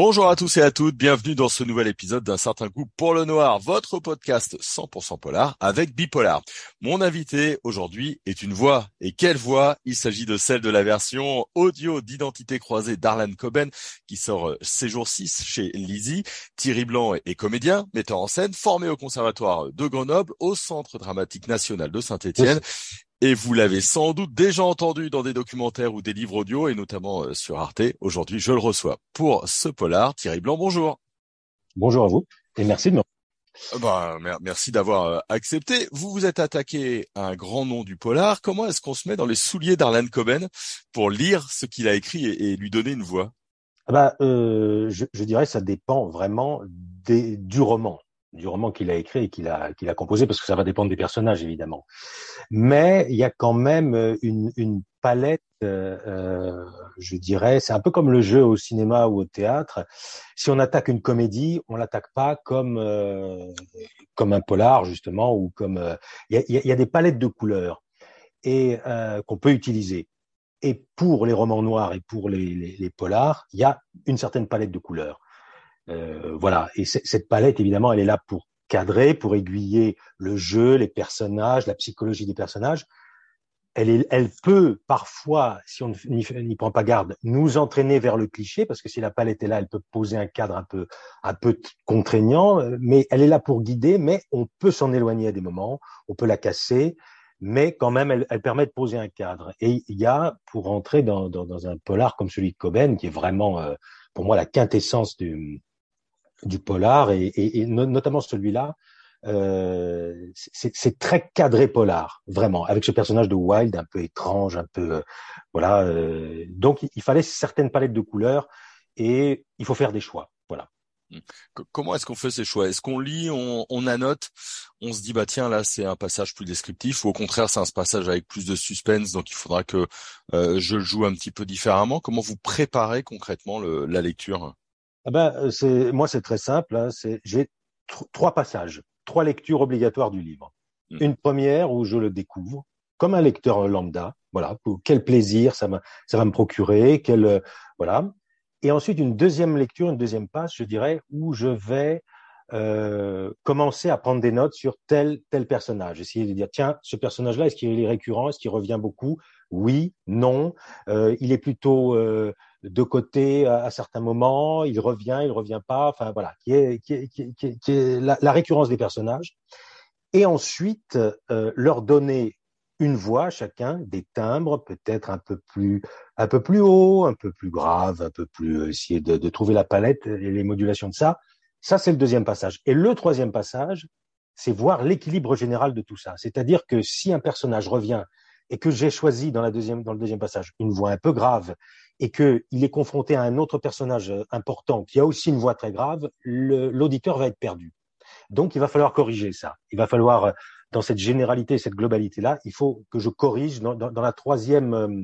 Bonjour à tous et à toutes, bienvenue dans ce nouvel épisode d'un certain goût pour le noir, votre podcast 100% polar avec Bipolar. Mon invité aujourd'hui est une voix, et quelle voix? Il s'agit de celle de la version audio d'identité croisée d'Arlan Coben qui sort euh, ces jours 6 chez Lizzie. Thierry Blanc est comédien, metteur en scène, formé au conservatoire de Grenoble, au Centre dramatique national de Saint-Étienne et vous l'avez sans doute déjà entendu dans des documentaires ou des livres audio, et notamment euh, sur Arte. Aujourd'hui, je le reçois pour ce polar. Thierry Blanc, bonjour. Bonjour à vous, et merci de me euh, bah, merci d'avoir euh, accepté. Vous vous êtes attaqué à un grand nom du polar. Comment est-ce qu'on se met dans les souliers d'Arlan Coben pour lire ce qu'il a écrit et, lui donner une voix? Ah bah, euh, je, je, dirais ça dépend vraiment des, du roman du roman qu'il a écrit et qu'il a, qu'il a composé, parce que ça va dépendre des personnages, évidemment. Mais il y a quand même euh, une, une palette, euh, euh, je dirais, c'est un peu comme le jeu au cinéma ou au théâtre. Si on attaque une comédie, on l'attaque pas comme euh, comme un polar justement ou comme il y, a, y, a, des palettes de couleurs et qu'on peut utiliser. Et pour les romans noirs et pour les, les, les polars, il y a une certaine palette de couleurs. Euh, voilà. Et cette palette, évidemment, elle est là pour cadrer, pour aiguiller le jeu, les personnages, la psychologie des personnages. Elle, est, elle peut parfois, si on n'y prend pas garde, nous entraîner vers le cliché, parce que si la palette est là, elle peut poser un cadre un peu, un peu contraignant, mais elle est là pour guider, mais on peut s'en éloigner à des moments, on peut la casser, mais quand même, elle, elle permet de poser un cadre. Et il y a, pour entrer dans, dans, dans, un polar comme celui de Coben, qui est vraiment, euh, pour moi, la quintessence du, du polar et, et, et notamment celui-là, euh, c'est très cadré polar, vraiment, avec ce personnage de Wild un peu étrange, un peu euh, voilà. Euh, donc il fallait certaines palettes de couleurs et il faut faire des choix, voilà. Comment est-ce qu'on fait ces choix? Est-ce qu'on lit, on, on, annote, on se dit bah tiens là c'est un passage plus descriptif ou au contraire c'est un passage avec plus de suspense donc il faudra que euh, je le joue un petit peu différemment? Comment vous préparez concrètement le, la lecture? Ah ben, euh, c'est, moi, c'est très simple. Hein, c'est, j'ai trois passages, trois lectures obligatoires du livre. Hmm. Une première où je le découvre comme un lecteur lambda. Voilà, quel plaisir ça, va, ça va me procurer, quel euh, voilà. Et ensuite une deuxième lecture, une deuxième passe, je dirais, où je vais euh, commencer à prendre des notes sur tel tel personnage. Essayer de dire tiens, ce personnage-là, est-ce qu'il est récurrent, est-ce qu'il revient beaucoup? Oui, non. Euh, il est plutôt euh, de côté à, certains moments, il revient, il revient pas, enfin voilà, qui est, qui est, qui est, qui est la, récurrence des personnages. Et ensuite, euh, leur donner une voix chacun, des timbres peut-être un peu plus un peu plus haut, un peu plus grave, un peu plus essayer de, de trouver la palette et les modulations de ça. Ça c'est le deuxième passage. Et le troisième passage, c'est voir l'équilibre général de tout ça. C'est-à-dire que si un personnage revient et que j'ai choisi dans la deuxième dans le deuxième passage une voix un peu grave et qu'il est confronté à un autre personnage euh, important qui a aussi une voix très grave, l'auditeur va être perdu. Donc, il va falloir corriger ça. Il va falloir, euh, dans cette généralité, cette globalité-là, il faut que je corrige dans, dans, la troisième, euh,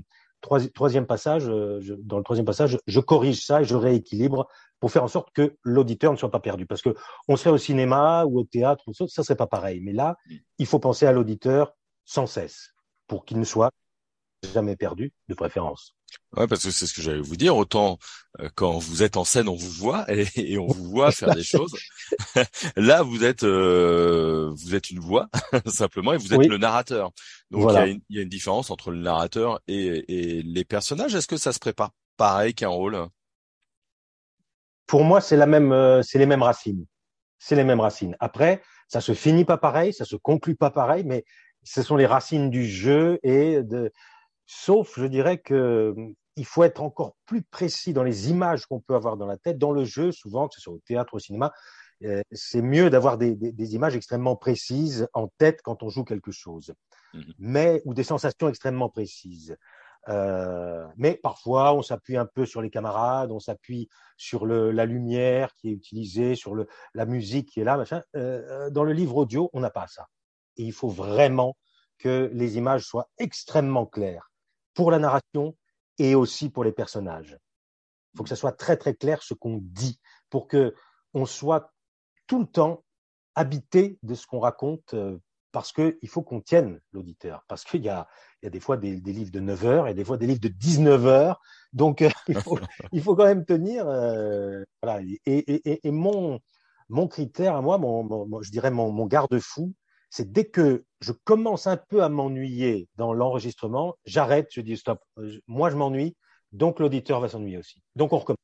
troisième passage, je, dans le troisième passage, je corrige ça et je rééquilibre pour faire en sorte que l'auditeur ne soit pas perdu. Parce que on serait au cinéma ou au théâtre, ça serait pas pareil. Mais là, il faut penser à l'auditeur sans cesse pour qu'il ne soit jamais perdu, de préférence. Ouais, parce que c'est ce que j'allais vous dire. Autant euh, quand vous êtes en scène, on vous voit et, on vous voit faire des choses. Là, vous êtes euh, vous êtes une voix simplement et vous êtes le narrateur. Donc il, y a une, il, y a une, différence entre le narrateur et, et les personnages. Est-ce que ça se prépare pareil qu'un rôle? Pour moi, c'est la même, euh, c'est les mêmes racines. C'est les mêmes racines. Après, ça se finit pas pareil, ça se conclut pas pareil, mais ce sont les racines du jeu et de Sauf, je dirais que hum, il faut être encore plus précis dans les images qu'on peut avoir dans la tête. Dans le jeu, souvent, que ce soit au théâtre ou au cinéma, euh, c'est mieux d'avoir des, des, des, images extrêmement précises en tête quand on joue quelque chose, mmh mais ou des sensations extrêmement précises. Euh, mais parfois, on s'appuie un peu sur les camarades, on s'appuie sur le, la lumière qui est utilisée, sur le, la musique qui est là. Machin. Euh, dans le livre audio, on n'a pas ça. Et il faut vraiment que les images soient extrêmement claires pour la narration et aussi pour les personnages. Il faut que ça soit très très clair ce qu'on dit pour que on soit tout le temps habité de ce qu'on raconte euh, parce qu'il faut qu'on tienne l'auditeur, parce qu'il y y a des fois des, des, livres de 9 heures et des fois des livres de 19 heures, donc euh, il, faut, il, faut, quand même tenir. Euh, voilà. Et, et, et, mon, mon critère à moi, mon, mon je dirais mon, mon garde-fou, c'est dès que je commence un peu à m'ennuyer dans l'enregistrement, j'arrête, je dis stop, moi je m'ennuie, donc l'auditeur va s'ennuyer aussi. Donc on recommence,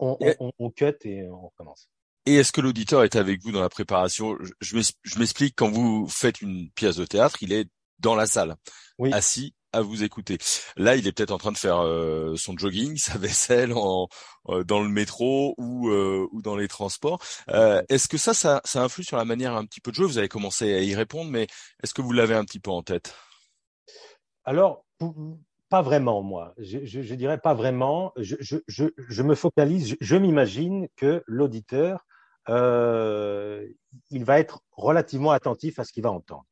on, on, on cut et on recommence. Et est-ce que l'auditeur est avec vous dans la préparation? Je, m'explique, quand vous faites une pièce de théâtre, il est dans la salle, oui. assis à vous écouter. Là, il est peut-être en train de faire euh, son jogging, sa vaisselle en, euh, dans le métro ou, euh, ou dans les transports. Euh, est-ce que ça, ça, ça influe sur la manière un petit peu de jouer? Vous avez commencé à y répondre, mais est-ce que vous l'avez un petit peu en tête? Alors, pas vraiment, moi. Je, je, je dirais pas vraiment. Je, je, je me focalise, je, m'imagine que l'auditeur euh, il va être relativement attentif à ce qu'il va entendre.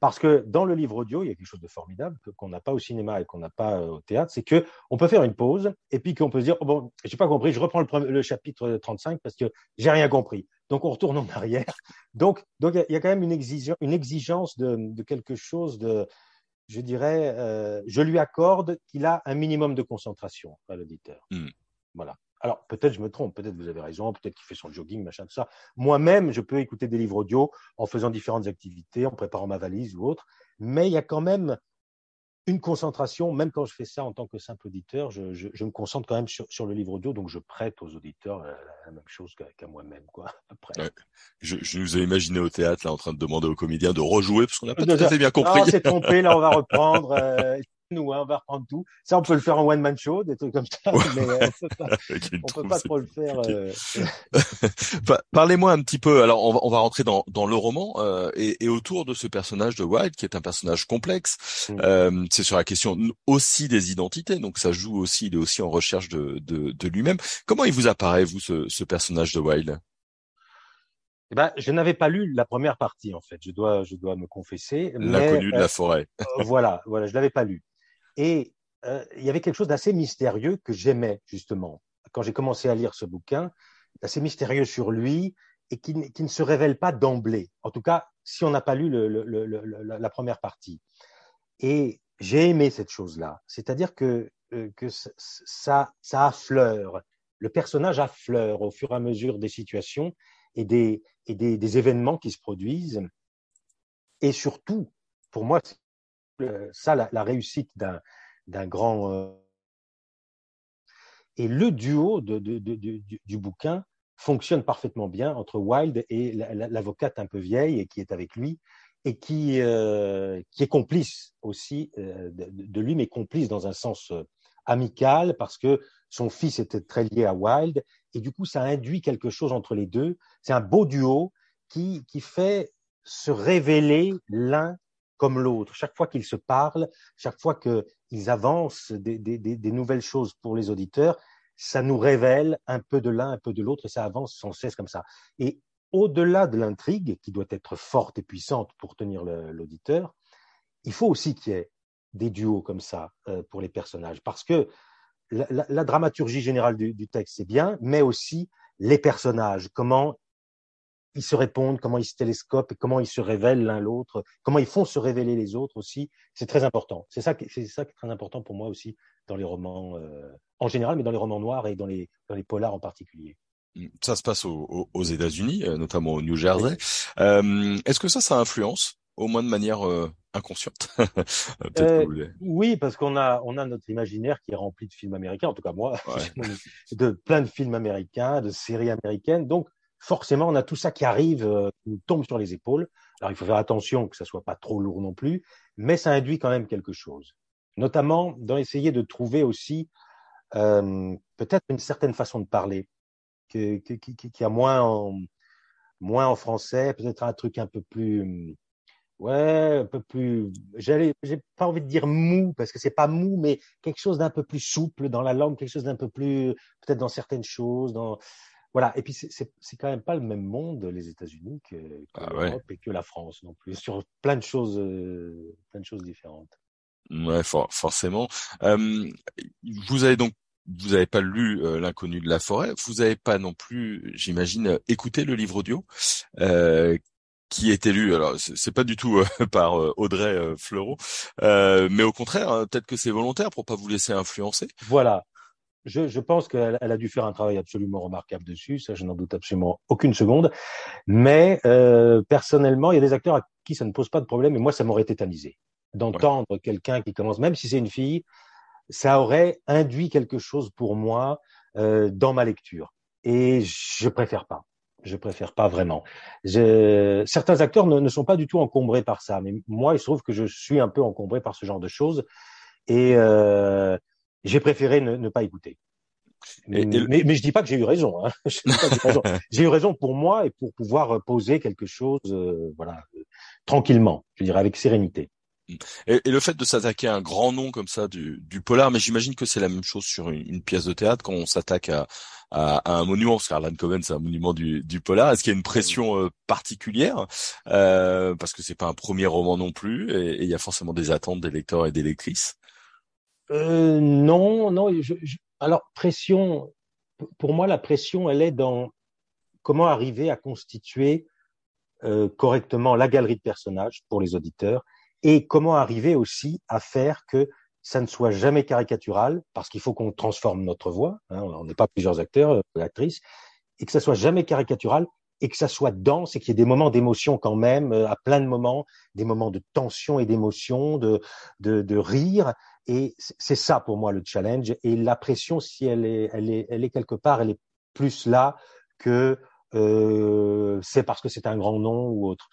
Parce que dans le livre audio, il y a quelque chose de formidable qu'on n'a pas au cinéma et qu'on n'a pas euh, au théâtre, c'est que on peut faire une pause et puis qu'on peut se dire oh bon, j'ai pas compris, je reprends le, le, chapitre 35 parce que j'ai rien compris. Donc on retourne en arrière. Donc donc il y a quand même une exigence, une exigence de, de quelque chose de, je dirais, euh, je lui accorde qu'il a un minimum de concentration à l'auditeur. Mmh. Voilà. Alors peut-être je me trompe, peut-être vous avez raison, peut-être qu'il fait son jogging, machin, tout ça. Moi-même, je peux écouter des livres audio en faisant différentes activités, en préparant ma valise ou autre, mais il y a quand même une concentration, même quand je fais ça en tant que simple auditeur, je, je, je me concentre quand même sur, sur, le livre audio, donc je prête aux auditeurs la, la même chose qu'à moi-même, quoi. Après. Ouais. Je, je, nous ai imaginé au théâtre là en train de demander aux comédiens de rejouer parce qu'on n'a pas tout à fait bien compris. Non, c'est trompé, là on va reprendre. Euh, nous, hein, on va reprendre tout. Ça, on peut le faire en one man show, des trucs comme ça, mais euh, on peut pas, on peut pas trop le faire. Euh... Parlez-moi un petit peu. Alors, on va, on va rentrer dans, dans le roman euh, et, et, autour de ce personnage de Wilde, qui est un personnage complexe. Mmh. Euh, c'est sur la question aussi des identités, donc ça joue aussi. Il est aussi en recherche de, de, de lui-même. Comment il vous apparaît, vous, ce, ce personnage de Wilde? Eh ben, je n'avais pas lu la première partie en fait. Je dois, je dois me confesser. L'inconnu de la forêt. Euh, voilà, voilà, je l'avais pas lu. Et euh, il y avait quelque chose d'assez mystérieux que j'aimais justement quand j'ai commencé à lire ce bouquin, assez mystérieux sur lui et qui, ne se révèle pas d'emblée. En tout cas, si on n'a pas lu la première partie. Et j'ai aimé cette chose-là, c'est-à-dire que, euh, ça, affleure. Le personnage affleure au fur et à mesure des situations et des, des événements qui se produisent. Et surtout, pour moi, ça la, réussite d'un grand. Euh... Et le duo de, de, du, du, bouquin fonctionne parfaitement bien entre Wilde et l'avocate un peu vieille et qui est avec lui et qui, euh, qui est complice aussi euh, de, lui, mais complice dans un sens euh, amical parce que son fils était très lié à Wilde et du coup ça induit quelque chose entre les deux. C'est un beau duo qui, qui fait se révéler l'un comme l'autre. Chaque fois qu'ils se parlent, chaque fois qu'ils avancent des, nouvelles choses pour les auditeurs, ça nous révèle un peu de l'un, un peu de l'autre, et ça avance sans cesse comme ça. Et au-delà de l'intrigue, qui doit être forte et puissante pour tenir l'auditeur, il faut aussi qu'il y ait des duos comme ça euh, pour les personnages, parce que la dramaturgie générale du, du texte, c'est bien, mais aussi les personnages, comment ils se répondent, comment ils se télescopent et comment ils se révèlent l'un l'autre, comment ils font se révéler les autres aussi. C'est très important. C'est ça, c'est ça qui est très important pour moi aussi dans les romans euh, en général, mais dans les romans noirs et dans les, dans les polars en particulier. Mmh. Ça se passe aux, aux États-Unis, euh, notamment au New Jersey. Euh, Est-ce que ça, ça influence, au moins de manière euh, inconsciente? Euh, Oui, parce qu'on a, on a notre imaginaire qui est rempli de films américains, en tout cas moi, ouais. de plein de films américains, de séries américaines. Donc, forcément, on a tout ça qui arrive, euh, qui nous tombe sur les épaules. Alors, il faut faire attention que ça soit pas trop lourd non plus, mais ça induit quand même quelque chose. Notamment dans essayer de trouver aussi euh, peut-être une certaine façon de parler qui, qui, qui, qui a moins en, moins en français, peut-être un truc un peu plus, ouais, un peu plus. J'allais, j'ai pas envie de dire mou parce que c'est pas mou, mais quelque chose d'un peu plus souple dans la langue, quelque chose d'un peu plus, peut-être dans certaines choses, dans voilà. Et puis c'est quand même pas le même monde les États-Unis que, que ah l'Europe ouais. et que la France non plus sur plein de choses, euh, plein de choses différentes. Ouais, for forcément. Euh, vous avez donc vous n'avez pas lu euh, L'inconnu de la forêt. Vous n'avez pas non plus, j'imagine, écouté le livre audio. Euh, qui est élu. Alors c'est pas du tout euh, par euh, Audrey euh, Fleurot, mais au contraire, hein, peut-être que c'est volontaire pour pas vous laisser influencer. Voilà. Je, je pense qu'elle a dû faire un travail absolument remarquable dessus, ça je n'en doute absolument aucune seconde. Mais personnellement, il y a des acteurs à qui ça ne pose pas de problème, et moi ça m'aurait tétanisé d'entendre quelqu'un qui commence, même si c'est une fille, ça aurait induit quelque chose pour moi dans ma lecture. Et je préfère pas je préfère pas vraiment. Je... Certains acteurs ne, ne, sont pas du tout encombrés par ça, mais moi, il se trouve que je suis un peu encombré par ce genre de choses et euh, j'ai préféré ne, ne, pas écouter. Mais, mais, mais, je dis pas que j'ai eu raison. Hein. j'ai eu raison pour moi et pour pouvoir poser quelque chose, euh, voilà, tranquillement, je dirais avec sérénité. Et, et, le fait de s'attaquer à un grand nom comme ça du, du polar, mais j'imagine que c'est la même chose sur une, une, pièce de théâtre quand on s'attaque à, à, à, un monument, parce qu'Arlan Coven c'est un monument du, du polar. Est-ce qu'il y a une pression euh, particulière? Euh, parce que c'est pas un premier roman non plus, et il y a forcément des attentes des lecteurs et des lectrices. Euh, non, non. Je, je, alors pression, pour moi la pression, elle est dans comment arriver à constituer euh, correctement la galerie de personnages pour les auditeurs et comment arriver aussi à faire que ça ne soit jamais caricatural, parce qu'il faut qu'on transforme notre voix, hein, on n'est pas plusieurs acteurs, euh, actrices, et que ça soit jamais caricatural, et que ça soit dense, et qu'il y ait des moments d'émotion quand même, euh, à plein de moments, des moments de tension et d'émotion, de, de, de rire, et c'est ça pour moi le challenge, et la pression, si elle est, elle est, elle est quelque part, elle est plus là que euh, c'est parce que c'est un grand nom ou autre.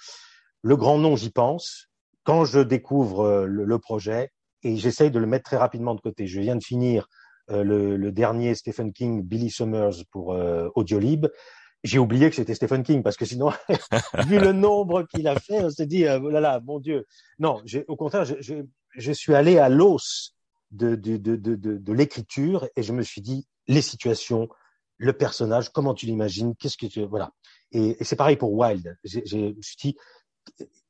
Le grand nom, j'y pense, quand je découvre euh, le, projet et j'essaye de le mettre très rapidement de côté. Je viens de finir euh, le, le, dernier Stephen King, Billy Summers pour euh, Audiolib. J'ai oublié que c'était Stephen King parce que sinon, vu le nombre qu'il a fait, on s'est dit, euh, oh là là, mon Dieu. Non, au contraire, je, je, je, suis allé à l'os de, de, de, de, de l'écriture et je me suis dit, les situations, le personnage, comment tu l'imagines, qu'est-ce que tu... Voilà. Et, c'est pareil pour Wild. Je me suis dit,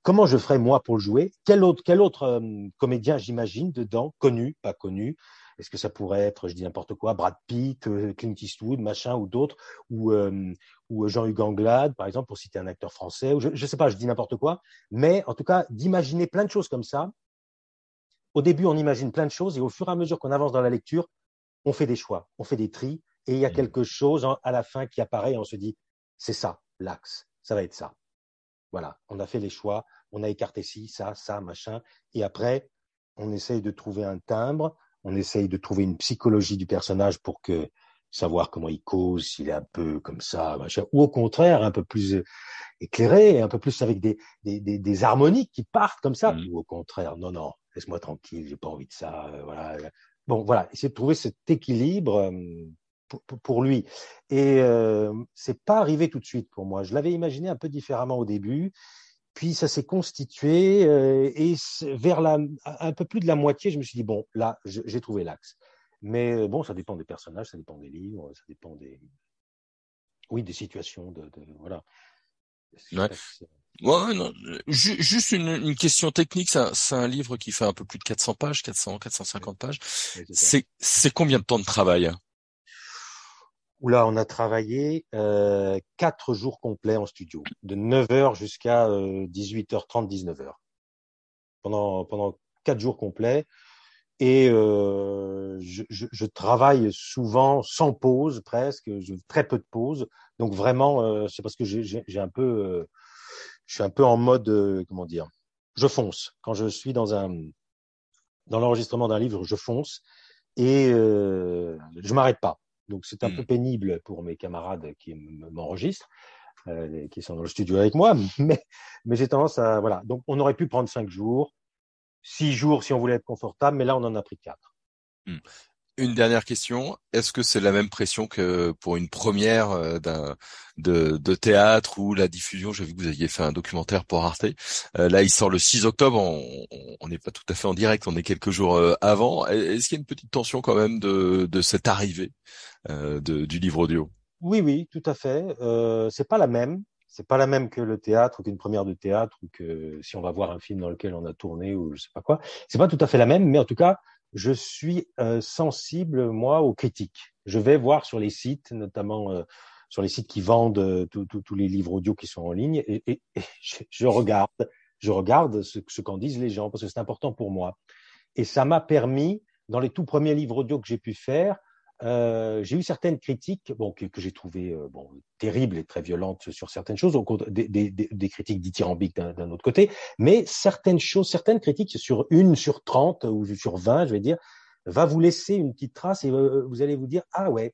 comment je ferais moi pour le jouer? Quel autre, quel autre euh, comédien j'imagine dedans, connu, pas connu? Est-ce que ça pourrait être, je dis n'importe quoi, Brad Pitt, euh, Clint Eastwood, machin, ou d'autres, ou, euh, ou Jean-Hugues Anglade, par exemple, pour citer un acteur français, ou je, ne sais pas, je dis n'importe quoi, mais en tout cas, d'imaginer plein de choses comme ça. Au début, on imagine plein de choses, et au fur et à mesure qu'on avance dans la lecture, on fait des choix, on fait des tris, et il y a mmh. quelque chose à la fin qui apparaît, et on se dit, c'est ça, l'axe, ça va être ça. Voilà, on a fait les choix, on a écarté ci, ça, ça, machin, et après, on essaye de trouver un timbre, on essaye de trouver une psychologie du personnage pour que savoir comment il cause, s'il est un peu comme ça, machin, ou au contraire un peu plus euh, éclairé, un peu plus avec des, des, des, des harmoniques qui partent comme ça, mmh. ou au contraire, non, non, laisse-moi tranquille, j'ai pas envie de ça, euh, voilà. Bon, voilà, essayer de trouver cet équilibre euh, pour, lui. Et euh, c'est pas arrivé tout de suite pour moi. Je l'avais imaginé un peu différemment au début, puis ça s'est constitué euh, et vers la, un peu plus de la moitié, je me suis dit bon, là, j'ai trouvé l'axe. Mais euh, bon, ça dépend des personnages, ça dépend des livres, ça dépend des, oui, des situations, de, de voilà. Ouais. Ouais, non. Juste une, une, question technique, c'est un, livre qui fait un peu plus de 400 pages, 400, 450 pages. C'est combien de temps de travail? Où là, on a travaillé euh, quatre jours complets en studio, de 9h jusqu'à 18h30, 19h. Pendant, pendant quatre jours complets. Et euh, je, je, je, travaille souvent sans pause, presque, je, très peu de pause. Donc vraiment, euh, c'est parce que j'ai un peu, euh, je suis un peu en mode, euh, comment dire, je fonce. Quand je suis dans un, dans l'enregistrement d'un livre, je fonce et euh, je m'arrête pas. Donc c'est un peu mmh. pénible pour mes camarades qui m'enregistrent, euh, qui sont dans le studio avec moi, mais, mais j'ai tendance à voilà. Donc on aurait pu prendre cinq jours, six jours si on voulait être confortable, mais là on en a pris quatre. Mmh. Une dernière question. Est-ce que c'est la même pression que pour une première euh, d'un de, théâtre ou la diffusion? J'ai vu que vous aviez fait un documentaire pour Arte. Euh, là, il sort le 6 octobre. On n'est pas tout à fait en direct. On est quelques jours euh, avant. Est-ce qu'il y a une petite tension quand même de, de cette arrivée du livre audio? Oui, oui, tout à fait. Euh, c'est pas la même. C'est pas la même que le théâtre ou qu'une première de théâtre ou que si on va voir un film dans lequel on a tourné ou je sais pas quoi. C'est pas tout à fait la même, mais en tout cas, je suis euh, sensible, moi, aux critiques. Je vais voir sur les sites, notamment euh, sur les sites qui vendent tous les livres audio qui sont en ligne, et, et, je, regarde, je regarde ce, ce qu'en disent les gens parce que c'est important pour moi. Et ça m'a permis, dans les tout premiers livres audio que j'ai pu faire, euh, j'ai eu certaines critiques bon, que, que j'ai trouvées euh, bon, terribles et très violentes sur certaines choses, des, des, des critiques dithyrambiques d'un autre côté, mais certaines choses, certaines critiques sur une sur 30 ou sur 20, je vais dire, va vous laisser une petite trace et euh, vous allez vous dire, ah ouais,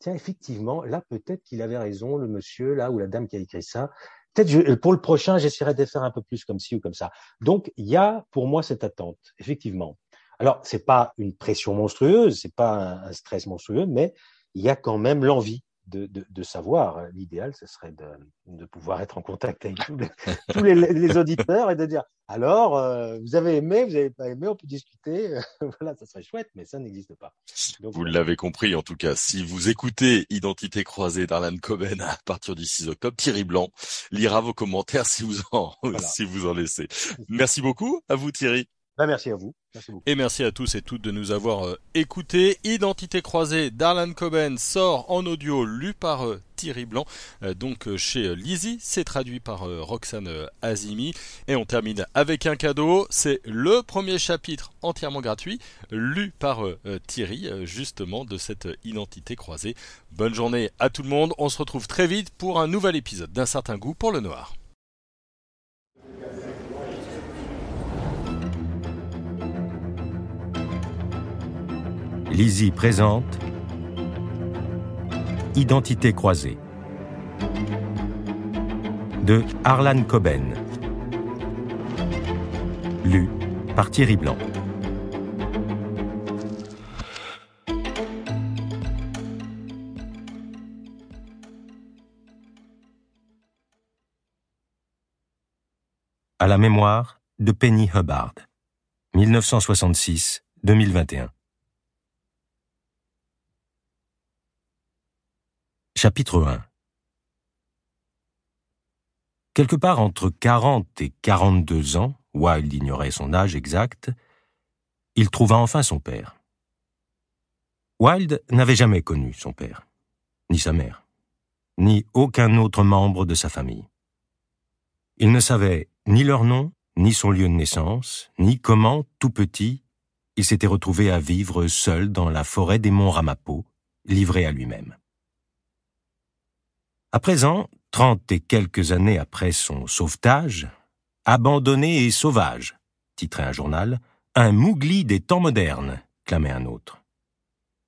tiens, effectivement, là, peut-être qu'il avait raison, le monsieur, là, ou la dame qui a écrit ça. Peut-être pour le prochain, j'essaierai de faire un peu plus comme ci ou comme ça. Donc, il y a pour moi cette attente, effectivement. Alors, c'est pas une pression monstrueuse, c'est pas un, stress monstrueux, mais il y a quand même l'envie de, de, de, savoir. L'idéal, ce serait de, de, pouvoir être en contact avec tous les, tous les, les auditeurs et de dire alors, euh, vous avez aimé, vous n'avez pas aimé, on peut discuter. voilà, ça serait chouette, mais ça n'existe pas. vous euh, l'avez compris, en tout cas, si vous écoutez Identité croisée d'Arlan Coben à partir du 6 octobre, Thierry Blanc lira vos commentaires si vous en, si vous en laissez. Merci beaucoup à vous, Thierry. Ben, merci à vous. Et merci à tous et toutes de nous avoir euh, écoutés. Identité croisée d'Arlan Coben sort en audio lu par euh, Thierry Blanc, euh, donc chez Lizzie. C'est traduit par Roxane Azimi. Et on termine avec un cadeau. C'est le premier chapitre entièrement gratuit, lu par Thierry, justement, de cette identité croisée. Bonne journée à tout le monde. On se retrouve très vite pour un nouvel épisode d'un certain goût pour le noir. Lizzie présente Identité croisée de Arlan Coben. Lu par Thierry Blanc. À la mémoire de Penny Hubbard, 1966-2021. Chapitre 1 Quelque part entre 40 et 42 ans, Wilde ignorait son âge exact, il trouva enfin son père. Wilde n'avait jamais connu son père, ni sa mère, ni aucun autre membre de sa famille. Il ne savait ni leur nom, ni son lieu de naissance, ni comment, tout petit, il s'était retrouvé à vivre seul dans la forêt des monts Ramapo, livré à lui-même. À présent, trente et quelques années après son sauvetage, abandonné et sauvage, titrait un journal, un mougli des temps modernes, clamait un autre.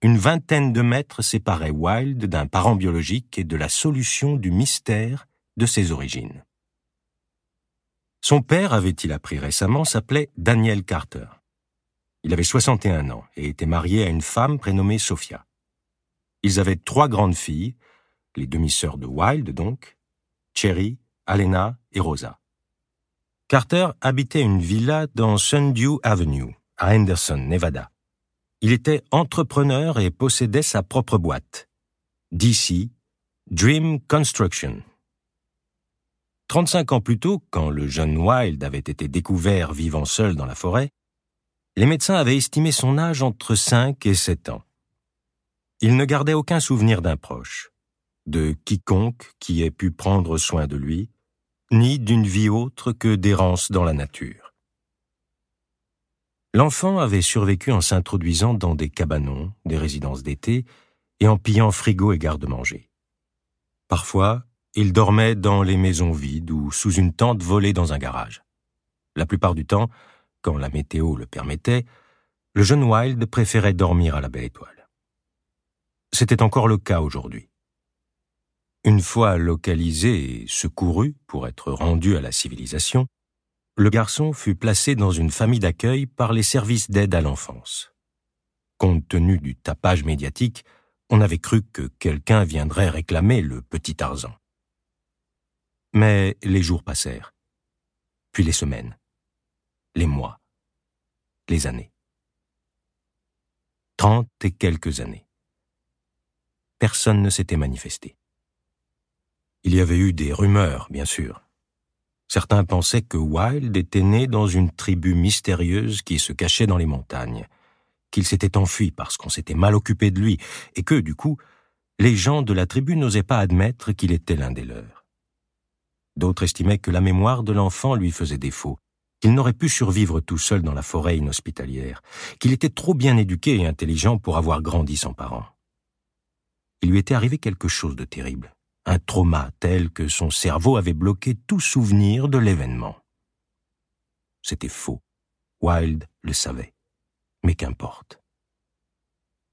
Une vingtaine de mètres séparaient Wilde d'un parent biologique et de la solution du mystère de ses origines. Son père, avait-il appris récemment, s'appelait Daniel Carter. Il avait 61 ans et était marié à une femme prénommée Sophia. Ils avaient trois grandes filles, les demi-sœurs de Wilde donc, Cherry, Alena et Rosa. Carter habitait une villa dans Sundew Avenue, à Henderson, Nevada. Il était entrepreneur et possédait sa propre boîte, DC Dream Construction. 35 ans plus tôt, quand le jeune Wilde avait été découvert vivant seul dans la forêt, les médecins avaient estimé son âge entre 5 et 7 ans. Il ne gardait aucun souvenir d'un proche de quiconque qui ait pu prendre soin de lui, ni d'une vie autre que d'errance dans la nature. L'enfant avait survécu en s'introduisant dans des cabanons, des résidences d'été, et en pillant frigo et garde-manger. Parfois, il dormait dans les maisons vides ou sous une tente volée dans un garage. La plupart du temps, quand la météo le permettait, le jeune Wild préférait dormir à la belle étoile. C'était encore le cas aujourd'hui. Une fois localisé et secouru pour être rendu à la civilisation, le garçon fut placé dans une famille d'accueil par les services d'aide à l'enfance. Compte tenu du tapage médiatique, on avait cru que quelqu'un viendrait réclamer le petit Tarzan. Mais les jours passèrent, puis les semaines, les mois, les années. Trente et quelques années. Personne ne s'était manifesté. Il y avait eu des rumeurs, bien sûr. Certains pensaient que Wilde était né dans une tribu mystérieuse qui se cachait dans les montagnes, qu'il s'était enfui parce qu'on s'était mal occupé de lui, et que, du coup, les gens de la tribu n'osaient pas admettre qu'il était l'un des leurs. D'autres estimaient que la mémoire de l'enfant lui faisait défaut, qu'il n'aurait pu survivre tout seul dans la forêt inhospitalière, qu'il était trop bien éduqué et intelligent pour avoir grandi sans parents. Il lui était arrivé quelque chose de terrible, un trauma tel que son cerveau avait bloqué tout souvenir de l'événement. C'était faux. Wilde le savait. Mais qu'importe.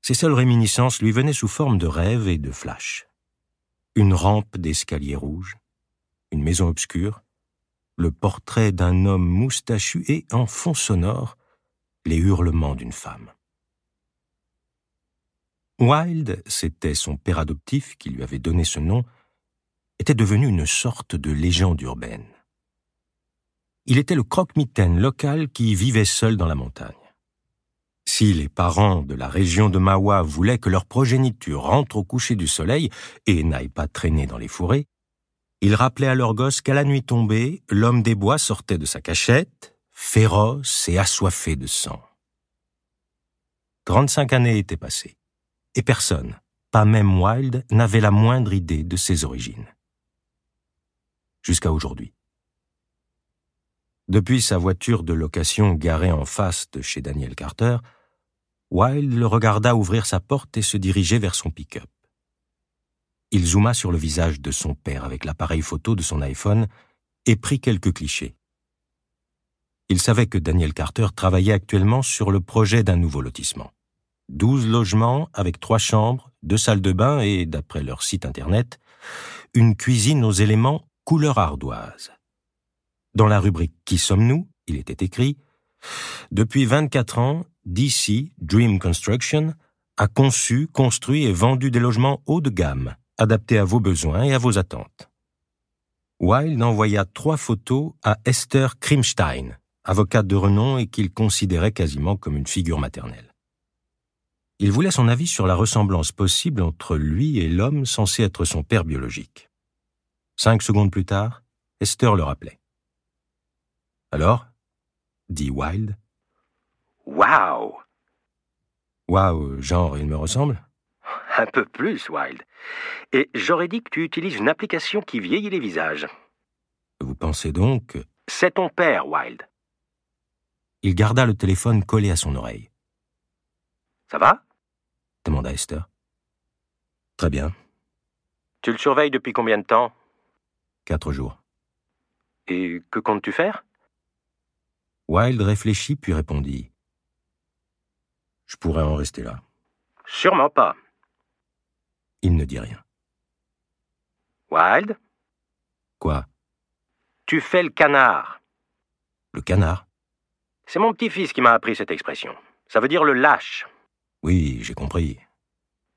Ses seules réminiscences lui venaient sous forme de rêves et de flashs. Une rampe d'escalier rouge, une maison obscure, le portrait d'un homme moustachu et, en fond sonore, les hurlements d'une femme. Wilde, c'était son père adoptif qui lui avait donné ce nom, était devenu une sorte de légende urbaine. Il était le croque-mitaine local qui vivait seul dans la montagne. Si les parents de la région de Mawa voulaient que leur progéniture rentre au coucher du soleil et n'aille pas traîner dans les forêts, il rappelait à leur gosse qu'à la nuit tombée, l'homme des bois sortait de sa cachette, féroce et assoiffé de sang. Trente-cinq années étaient passées, et personne, pas même Wilde, n'avait la moindre idée de ses origines. Jusqu'à aujourd'hui. Depuis sa voiture de location garée en face de chez Daniel Carter, Wilde le regarda ouvrir sa porte et se diriger vers son pick-up. Il zooma sur le visage de son père avec l'appareil photo de son iPhone et prit quelques clichés. Il savait que Daniel Carter travaillait actuellement sur le projet d'un nouveau lotissement. Douze logements avec trois chambres, deux salles de bain et, d'après leur site internet, une cuisine aux éléments couleur ardoise. Dans la rubrique Qui sommes-nous? Il était écrit Depuis 24 ans, DC Dream Construction a conçu, construit et vendu des logements haut de gamme adapté à vos besoins et à vos attentes. Wilde envoya trois photos à Esther Krimstein, avocate de renom et qu'il considérait quasiment comme une figure maternelle. Il voulait son avis sur la ressemblance possible entre lui et l'homme censé être son père biologique. Cinq secondes plus tard, Esther le rappelait. Alors dit Wilde. Wow Wow, genre, il me ressemble? Un peu plus, Wilde. Et j'aurais dit que tu utilises une application qui vieillit les visages. Vous pensez donc C'est ton père, Wilde. Il garda le téléphone collé à son oreille. Ça va? demanda Esther. Très bien. Tu le surveilles depuis combien de temps? Quatre jours. Et que comptes-tu faire? Wilde réfléchit puis répondit. Je pourrais en rester là. Sûrement pas. Il ne dit rien. Wild? Quoi? Tu fais le canard. Le canard? C'est mon petit-fils qui m'a appris cette expression. Ça veut dire le lâche. Oui, j'ai compris.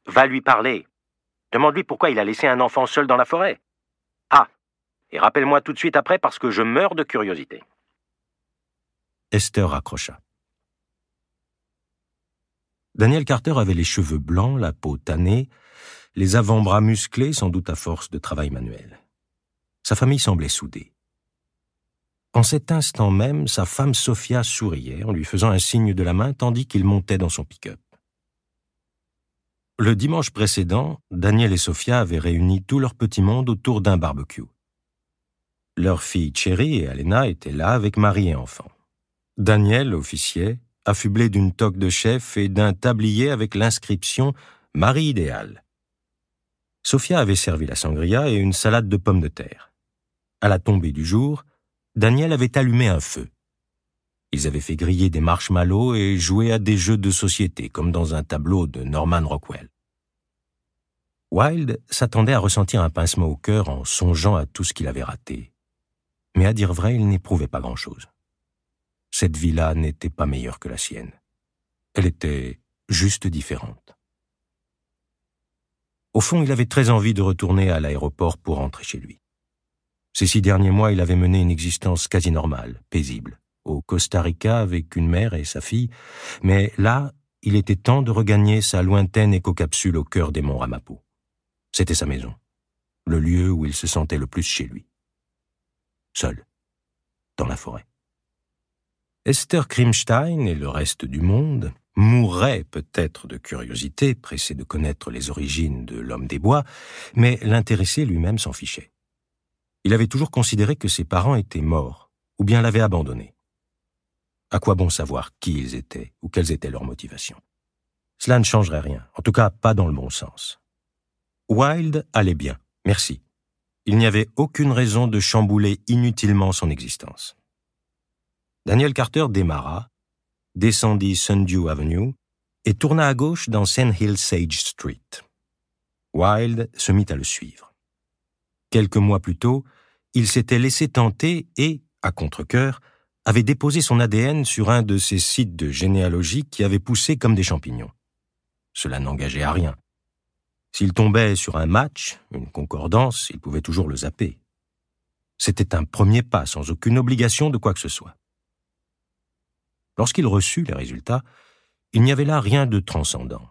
Va lui parler. Demande-lui pourquoi il a laissé un enfant seul dans la forêt. Et rappelle-moi tout de suite après parce que je meurs de curiosité. Esther raccrocha. Daniel Carter avait les cheveux blancs, la peau tannée, les avant-bras musclés sans doute à force de travail manuel. Sa famille semblait soudée. En cet instant même, sa femme Sophia souriait en lui faisant un signe de la main tandis qu'il montait dans son pick-up. Le dimanche précédent, Daniel et Sophia avaient réuni tout leur petit monde autour d'un barbecue. Leurs filles Cherry et Alena étaient là avec mari et enfants. Daniel officiait, affublé d'une toque de chef et d'un tablier avec l'inscription Marie idéale. Sophia avait servi la sangria et une salade de pommes de terre. À la tombée du jour, Daniel avait allumé un feu. Ils avaient fait griller des marshmallows et joué à des jeux de société, comme dans un tableau de Norman Rockwell. Wilde s'attendait à ressentir un pincement au cœur en songeant à tout ce qu'il avait raté. Mais à dire vrai, il n'éprouvait pas grand-chose. Cette vie-là n'était pas meilleure que la sienne. Elle était juste différente. Au fond, il avait très envie de retourner à l'aéroport pour rentrer chez lui. Ces six derniers mois, il avait mené une existence quasi normale, paisible, au Costa Rica avec une mère et sa fille, mais là, il était temps de regagner sa lointaine écocapsule au cœur des monts Ramapo. C'était sa maison, le lieu où il se sentait le plus chez lui. Seul, dans la forêt. Esther Krimstein et le reste du monde, mourrait peut-être de curiosité, pressé de connaître les origines de l'homme des bois, mais l'intéressé lui-même s'en fichait. Il avait toujours considéré que ses parents étaient morts, ou bien l'avaient abandonné. À quoi bon savoir qui ils étaient, ou quelles étaient leurs motivations? Cela ne changerait rien, en tout cas pas dans le bon sens. Wilde allait bien, merci. Il n'y avait aucune raison de chambouler inutilement son existence. Daniel Carter démarra, descendit Sundew Avenue et tourna à gauche dans Sand Sage Street. Wilde se mit à le suivre. Quelques mois plus tôt, il s'était laissé tenter et, à contre-cœur, avait déposé son ADN sur un de ces sites de généalogie qui avaient poussé comme des champignons. Cela n'engageait à rien. S'il tombait sur un match, une concordance, il pouvait toujours le zapper. C'était un premier pas sans aucune obligation de quoi que ce soit. Lorsqu'il reçut les résultats, il n'y avait là rien de transcendant.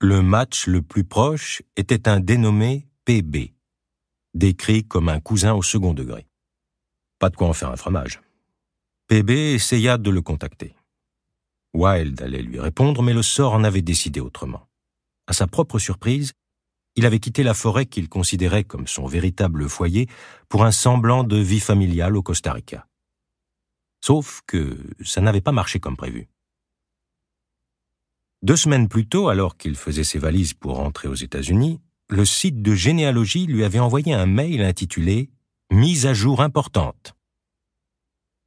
Le match le plus proche était un dénommé PB, décrit comme un cousin au second degré. Pas de quoi en faire un fromage. PB essaya de le contacter. Wilde allait lui répondre, mais le sort en avait décidé autrement. À sa propre surprise, il avait quitté la forêt qu'il considérait comme son véritable foyer pour un semblant de vie familiale au Costa Rica. Sauf que ça n'avait pas marché comme prévu. Deux semaines plus tôt, alors qu'il faisait ses valises pour rentrer aux États-Unis, le site de généalogie lui avait envoyé un mail intitulé Mise à jour importante.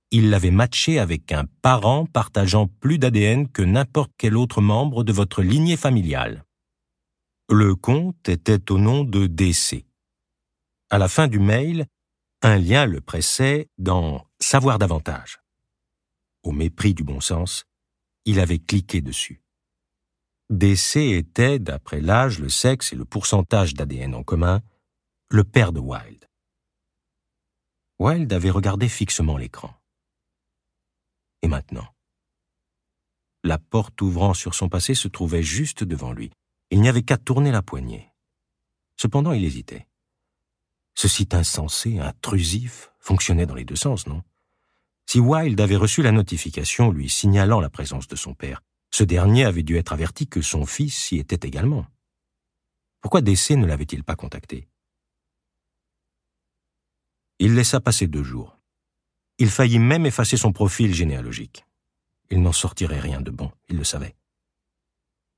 Il l'avait matché avec un parent partageant plus d'ADN que n'importe quel autre membre de votre lignée familiale. Le compte était au nom de DC. À la fin du mail, un lien le pressait dans Savoir davantage au mépris du bon sens, il avait cliqué dessus. DC était, d'après l'âge, le sexe et le pourcentage d'ADN en commun, le père de Wilde. Wilde avait regardé fixement l'écran. Et maintenant La porte ouvrant sur son passé se trouvait juste devant lui. Il n'y avait qu'à tourner la poignée. Cependant, il hésitait. Ce site insensé, intrusif, fonctionnait dans les deux sens, non? Si Wilde avait reçu la notification lui signalant la présence de son père, ce dernier avait dû être averti que son fils y était également. Pourquoi DC ne l'avait-il pas contacté? Il laissa passer deux jours. Il faillit même effacer son profil généalogique. Il n'en sortirait rien de bon, il le savait.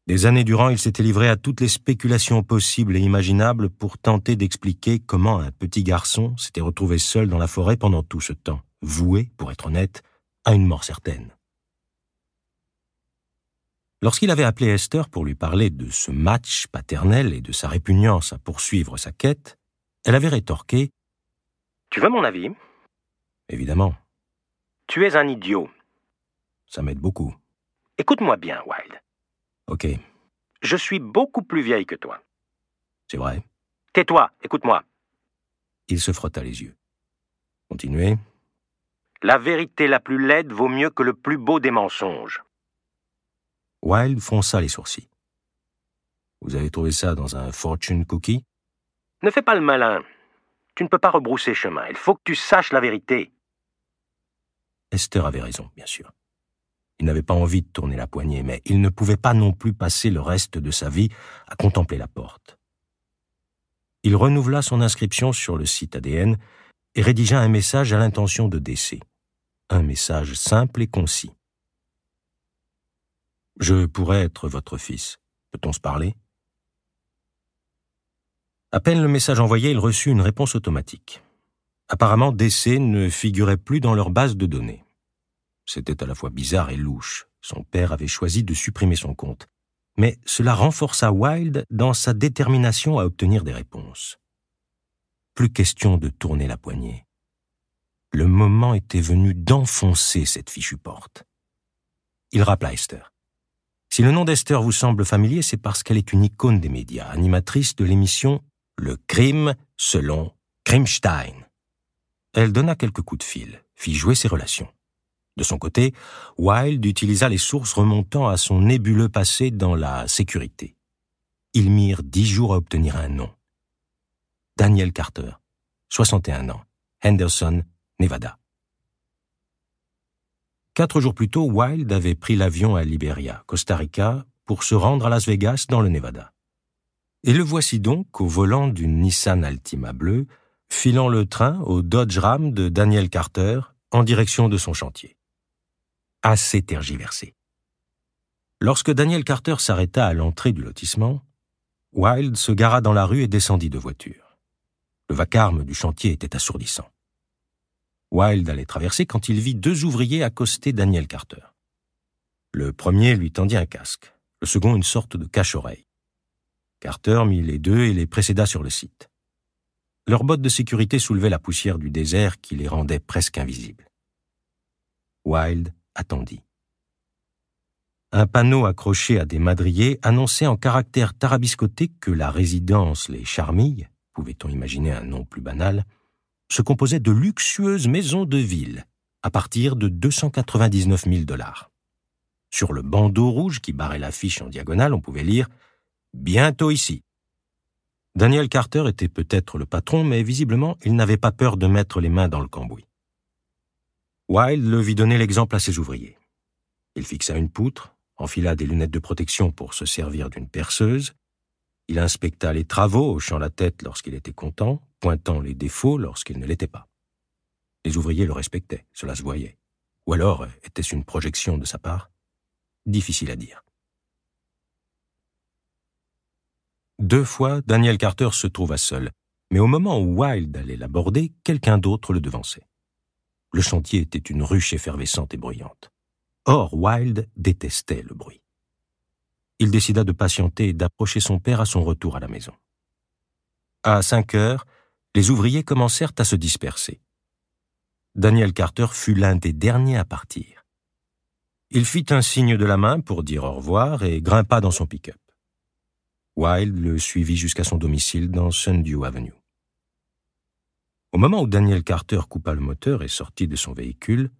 Des années durant, il s'était livré à toutes les spéculations possibles et imaginables pour tenter d'expliquer comment un petit garçon s'était retrouvé seul dans la forêt pendant tout ce temps voué, pour être honnête, à une mort certaine. Lorsqu'il avait appelé Esther pour lui parler de ce match paternel et de sa répugnance à poursuivre sa quête, elle avait rétorqué Tu veux mon avis? Évidemment. Tu es un idiot. Ça m'aide beaucoup. Écoute-moi bien, Wilde. Ok. Je suis beaucoup plus vieille que toi. C'est vrai. Tais-toi, écoute-moi. Il se frotta les yeux. Continuez. La vérité la plus laide vaut mieux que le plus beau des mensonges. Wilde fronça les sourcils. Vous avez trouvé ça dans un fortune cookie? Ne fais pas le malin. Tu ne peux pas rebrousser chemin. Il faut que tu saches la vérité. Esther avait raison, bien sûr. Il n'avait pas envie de tourner la poignée, mais il ne pouvait pas non plus passer le reste de sa vie à contempler la porte. Il renouvela son inscription sur le site ADN et rédigea un message à l'intention de décès un message simple et concis. Je pourrais être votre fils. Peut-on se parler? À peine le message envoyé, il reçut une réponse automatique. Apparemment, DC ne figurait plus dans leur base de données. C'était à la fois bizarre et louche. Son père avait choisi de supprimer son compte. Mais cela renforça Wilde dans sa détermination à obtenir des réponses. Plus question de tourner la poignée le moment était venu d'enfoncer cette fichue porte. Il rappela Esther. Si le nom d'Esther vous semble familier, c'est parce qu'elle est une icône des médias, animatrice de l'émission Le crime selon Krimstein. Elle donna quelques coups de fil, fit jouer ses relations. De son côté, Wilde utilisa les sources remontant à son nébuleux passé dans la sécurité. Ils mirent dix jours à obtenir un nom. Daniel Carter, 61 ans, Henderson, Nevada. Quatre jours plus tôt, Wilde avait pris l'avion à Liberia, Costa Rica, pour se rendre à Las Vegas, dans le Nevada. Et le voici donc au volant d'une Nissan Altima bleue, filant le train au Dodge Ram de Daniel Carter en direction de son chantier. Assez tergiversé. Lorsque Daniel Carter s'arrêta à l'entrée du lotissement, Wilde se gara dans la rue et descendit de voiture. Le vacarme du chantier était assourdissant. Wilde allait traverser quand il vit deux ouvriers accoster Daniel Carter. Le premier lui tendit un casque, le second une sorte de cache-oreille. Carter mit les deux et les précéda sur le site. Leurs bottes de sécurité soulevaient la poussière du désert qui les rendait presque invisibles. Wilde attendit. Un panneau accroché à des madriers annonçait en caractères tarabiscotés que la résidence Les Charmilles, pouvait-on imaginer un nom plus banal, se composait de luxueuses maisons de ville, à partir de 299 000 dollars. Sur le bandeau rouge qui barrait l'affiche en diagonale, on pouvait lire Bientôt ici. Daniel Carter était peut-être le patron, mais visiblement il n'avait pas peur de mettre les mains dans le cambouis. Wilde le vit donner l'exemple à ses ouvriers. Il fixa une poutre, enfila des lunettes de protection pour se servir d'une perceuse, il inspecta les travaux, hochant la tête lorsqu'il était content, pointant les défauts lorsqu'ils ne l'étaient pas. Les ouvriers le respectaient, cela se voyait. Ou alors était-ce une projection de sa part? Difficile à dire. Deux fois, Daniel Carter se trouva seul, mais au moment où Wilde allait l'aborder, quelqu'un d'autre le devançait. Le chantier était une ruche effervescente et bruyante. Or, Wilde détestait le bruit. Il décida de patienter et d'approcher son père à son retour à la maison. À cinq heures, les ouvriers commencèrent à se disperser. Daniel Carter fut l'un des derniers à partir. Il fit un signe de la main pour dire au revoir et grimpa dans son pick-up. Wilde le suivit jusqu'à son domicile dans Sundew Avenue. Au moment où Daniel Carter coupa le moteur et sortit de son véhicule,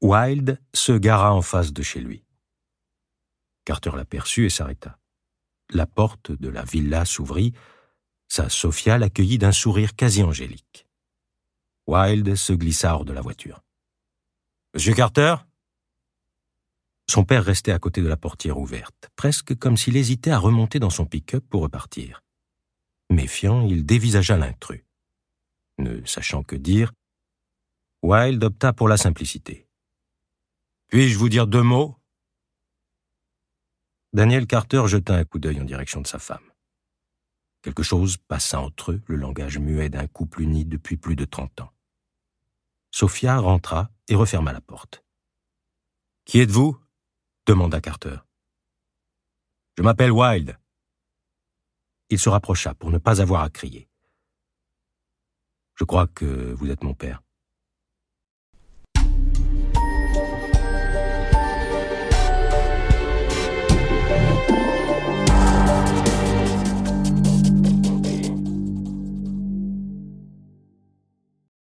Wilde se gara en face de chez lui. Carter l'aperçut et s'arrêta. La porte de la villa s'ouvrit. Sa Sophia l'accueillit d'un sourire quasi angélique. Wilde se glissa hors de la voiture. Monsieur Carter Son père restait à côté de la portière ouverte, presque comme s'il hésitait à remonter dans son pick-up pour repartir. Méfiant, il dévisagea l'intrus. Ne sachant que dire, Wilde opta pour la simplicité. Puis-je vous dire deux mots? Daniel Carter jeta un coup d'œil en direction de sa femme. Quelque chose passa entre eux, le langage muet d'un couple uni depuis plus de trente ans. Sophia rentra et referma la porte. Qui êtes-vous? demanda Carter. Je m'appelle Wilde. Il se rapprocha pour ne pas avoir à crier. Je crois que vous êtes mon père.